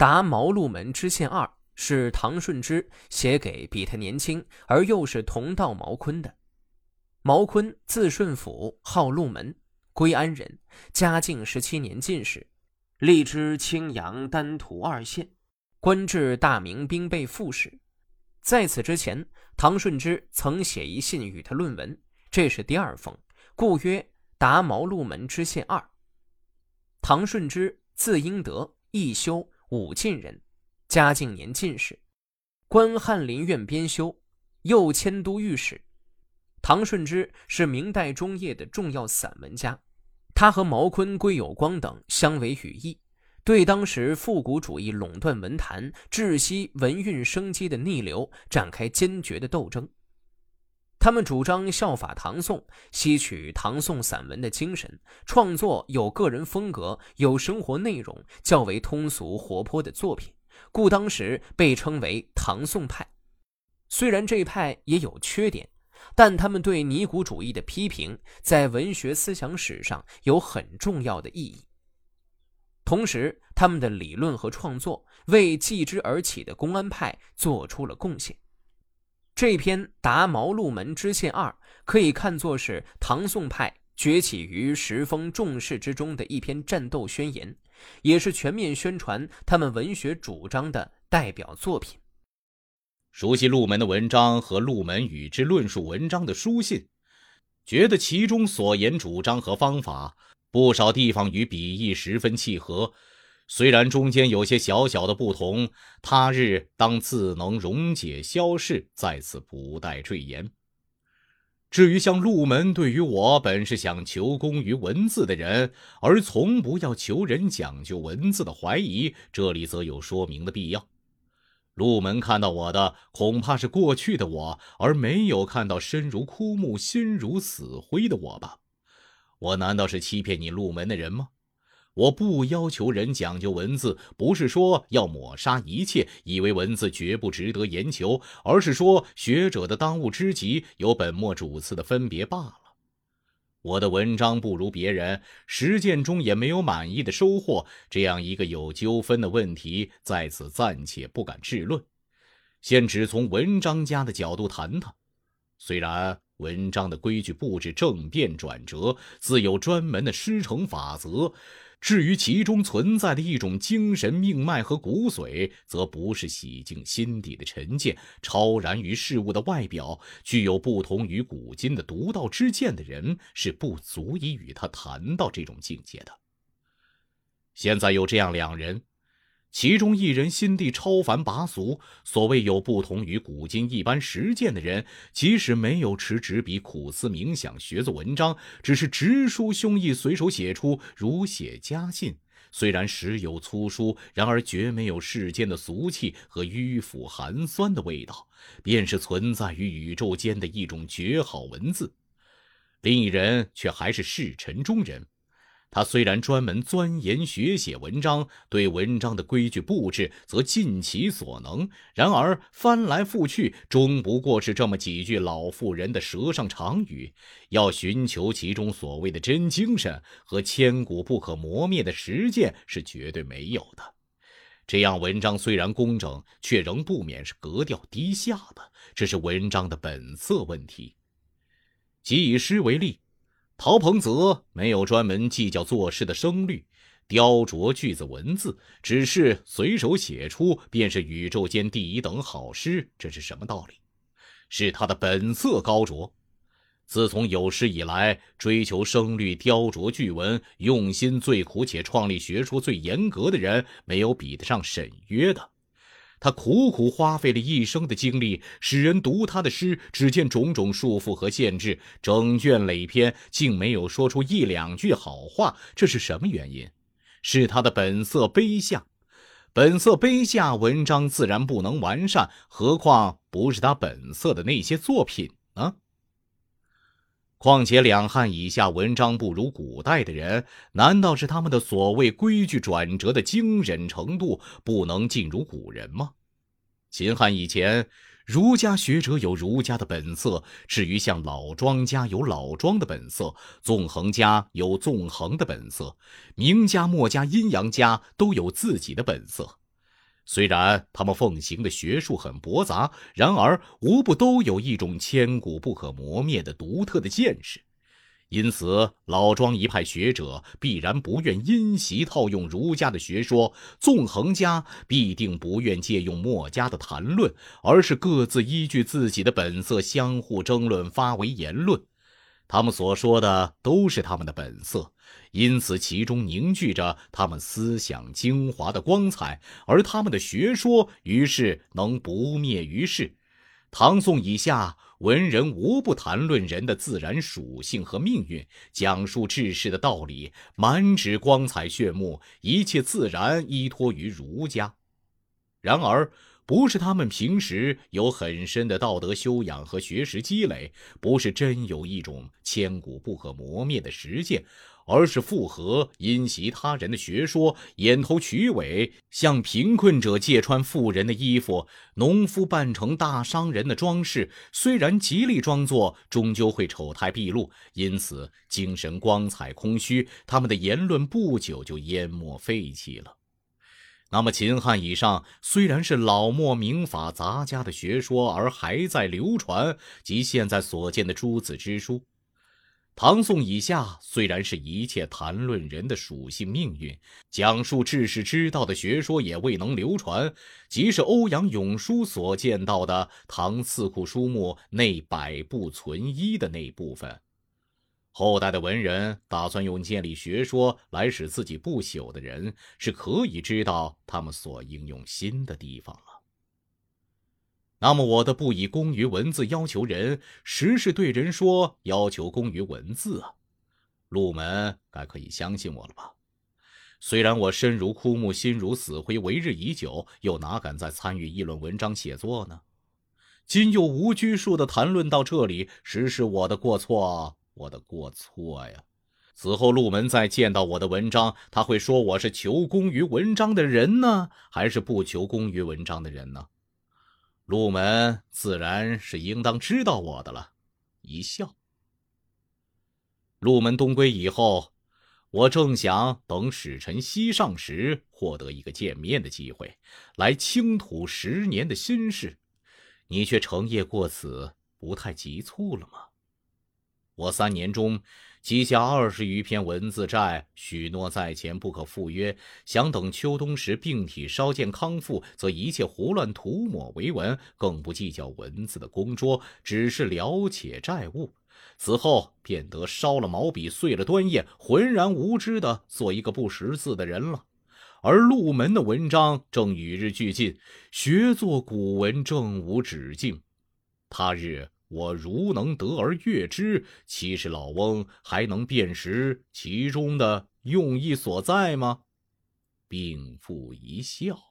答茅路门知县二是唐顺之写给比他年轻而又是同道毛坤的。毛坤字顺甫，号鹿门，归安人，嘉靖十七年进士，历知青阳丹徒二县，官至大明兵备副使。在此之前，唐顺之曾写一信与他论文，这是第二封，故曰答茅路门知县二。唐顺之字英德，一修。武进人，嘉靖年进士，官翰林院编修，右迁都御史。唐顺之是明代中叶的重要散文家，他和毛坤、归有光等相为羽翼，对当时复古主义垄断文坛、窒息文运生机的逆流展开坚决的斗争。他们主张效法唐宋，吸取唐宋散文的精神，创作有个人风格、有生活内容、较为通俗活泼的作品，故当时被称为唐宋派。虽然这派也有缺点，但他们对尼古主义的批评在文学思想史上有很重要的意义。同时，他们的理论和创作为继之而起的公安派做出了贡献。这篇《答茅鹿门知县二》可以看作是唐宋派崛起于时风重视之中的一篇战斗宣言，也是全面宣传他们文学主张的代表作品。熟悉陆门的文章和陆门与之论述文章的书信，觉得其中所言主张和方法，不少地方与笔意十分契合。虽然中间有些小小的不同，他日当自能溶解消逝，在此不待赘言。至于像陆门对于我本是想求功于文字的人，而从不要求人讲究文字的怀疑，这里则有说明的必要。陆门看到我的，恐怕是过去的我，而没有看到身如枯木、心如死灰的我吧？我难道是欺骗你陆门的人吗？我不要求人讲究文字，不是说要抹杀一切，以为文字绝不值得研究，而是说学者的当务之急有本末主次的分别罢了。我的文章不如别人，实践中也没有满意的收获，这样一个有纠纷的问题，在此暂且不敢置论，现只从文章家的角度谈谈。虽然文章的规矩布置正变转折，自有专门的师承法则。至于其中存在的一种精神命脉和骨髓，则不是洗净心底的沉见、超然于事物的外表、具有不同于古今的独到之见的人，是不足以与他谈到这种境界的。现在有这样两人。其中一人心地超凡拔俗，所谓有不同于古今一般实践的人，即使没有持纸笔苦思冥想学做文章，只是直抒胸臆随手写出如写家信，虽然时有粗疏，然而绝没有世间的俗气和迂腐寒酸的味道，便是存在于宇宙间的一种绝好文字。另一人却还是世尘中人。他虽然专门钻研学写文章，对文章的规矩布置则尽其所能，然而翻来覆去，终不过是这么几句老妇人的舌上长语。要寻求其中所谓的真精神和千古不可磨灭的实践，是绝对没有的。这样文章虽然工整，却仍不免是格调低下的，这是文章的本色问题。即以诗为例。陶彭泽没有专门计较作诗的声律，雕琢句子文字，只是随手写出，便是宇宙间第一等好诗。这是什么道理？是他的本色高卓。自从有诗以来，追求声律、雕琢句文，用心最苦且创立学说最严格的人，没有比得上沈约的。他苦苦花费了一生的精力，使人读他的诗，只见种种束缚和限制，整卷累篇竟没有说出一两句好话，这是什么原因？是他的本色卑下，本色卑下，文章自然不能完善，何况不是他本色的那些作品？况且两汉以下文章不如古代的人，难道是他们的所谓规矩转折的惊忍程度不能尽如古人吗？秦汉以前，儒家学者有儒家的本色；至于像老庄家有老庄的本色，纵横家有纵横的本色，名家、墨家、阴阳家都有自己的本色。虽然他们奉行的学术很驳杂，然而无不都有一种千古不可磨灭的独特的见识。因此，老庄一派学者必然不愿因袭套用儒家的学说，纵横家必定不愿借用墨家的谈论，而是各自依据自己的本色相互争论，发为言论。他们所说的都是他们的本色，因此其中凝聚着他们思想精华的光彩，而他们的学说于是能不灭于世。唐宋以下。文人无不谈论人的自然属性和命运，讲述治世的道理，满纸光彩炫目，一切自然依托于儒家。然而，不是他们平时有很深的道德修养和学识积累，不是真有一种千古不可磨灭的实践。而是附和因袭他人的学说，掩头取尾，向贫困者借穿富人的衣服，农夫扮成大商人的装饰。虽然极力装作，终究会丑态毕露，因此精神光彩空虚。他们的言论不久就淹没废弃了。那么，秦汉以上虽然是老墨名法杂家的学说，而还在流传，及现在所见的诸子之书。唐宋以下，虽然是一切谈论人的属性命运、讲述治世之道的学说也未能流传，即是欧阳永叔所见到的唐四库书目内百部存一的那部分。后代的文人打算用建立学说来使自己不朽的人，是可以知道他们所应用心的地方了。那么我的不以功于文字要求人，实是对人说要求功于文字啊！陆门该可以相信我了吧？虽然我身如枯木，心如死灰，为日已久，又哪敢再参与议论文章写作呢？今又无拘束的谈论到这里，实是我的过错，我的过错呀！此后陆门再见到我的文章，他会说我是求功于文章的人呢，还是不求功于文章的人呢？陆门自然是应当知道我的了，一笑。陆门东归以后，我正想等使臣西上时，获得一个见面的机会，来倾吐十年的心事。你却成夜过此，不太急促了吗？我三年中。积下二十余篇文字债，许诺在前不可赴约。想等秋冬时病体稍见康复，则一切胡乱涂抹为文，更不计较文字的工拙，只是了且债务。此后便得烧了毛笔，碎了端砚，浑然无知的做一个不识字的人了。而陆门的文章正与日俱进，学作古文正无止境。他日。我如能得而悦之，其实老翁还能辨识其中的用意所在吗？病妇一笑。